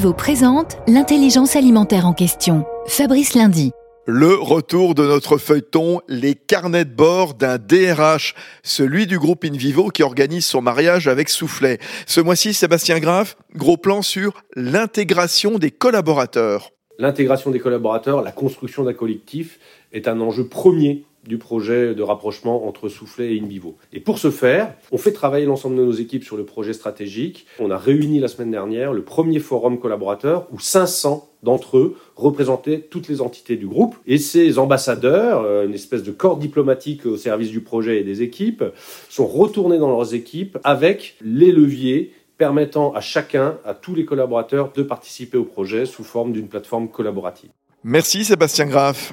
InVivo présente l'intelligence alimentaire en question. Fabrice Lundi. Le retour de notre feuilleton, les carnets de bord d'un DRH, celui du groupe InVivo qui organise son mariage avec Soufflet. Ce mois-ci, Sébastien Graff, gros plan sur l'intégration des collaborateurs. L'intégration des collaborateurs, la construction d'un collectif est un enjeu premier du projet de rapprochement entre Soufflet et InVivo. Et pour ce faire, on fait travailler l'ensemble de nos équipes sur le projet stratégique. On a réuni la semaine dernière le premier forum collaborateur où 500 d'entre eux représentaient toutes les entités du groupe. Et ces ambassadeurs, euh, une espèce de corps diplomatique au service du projet et des équipes, sont retournés dans leurs équipes avec les leviers permettant à chacun, à tous les collaborateurs, de participer au projet sous forme d'une plateforme collaborative. Merci Sébastien Graff.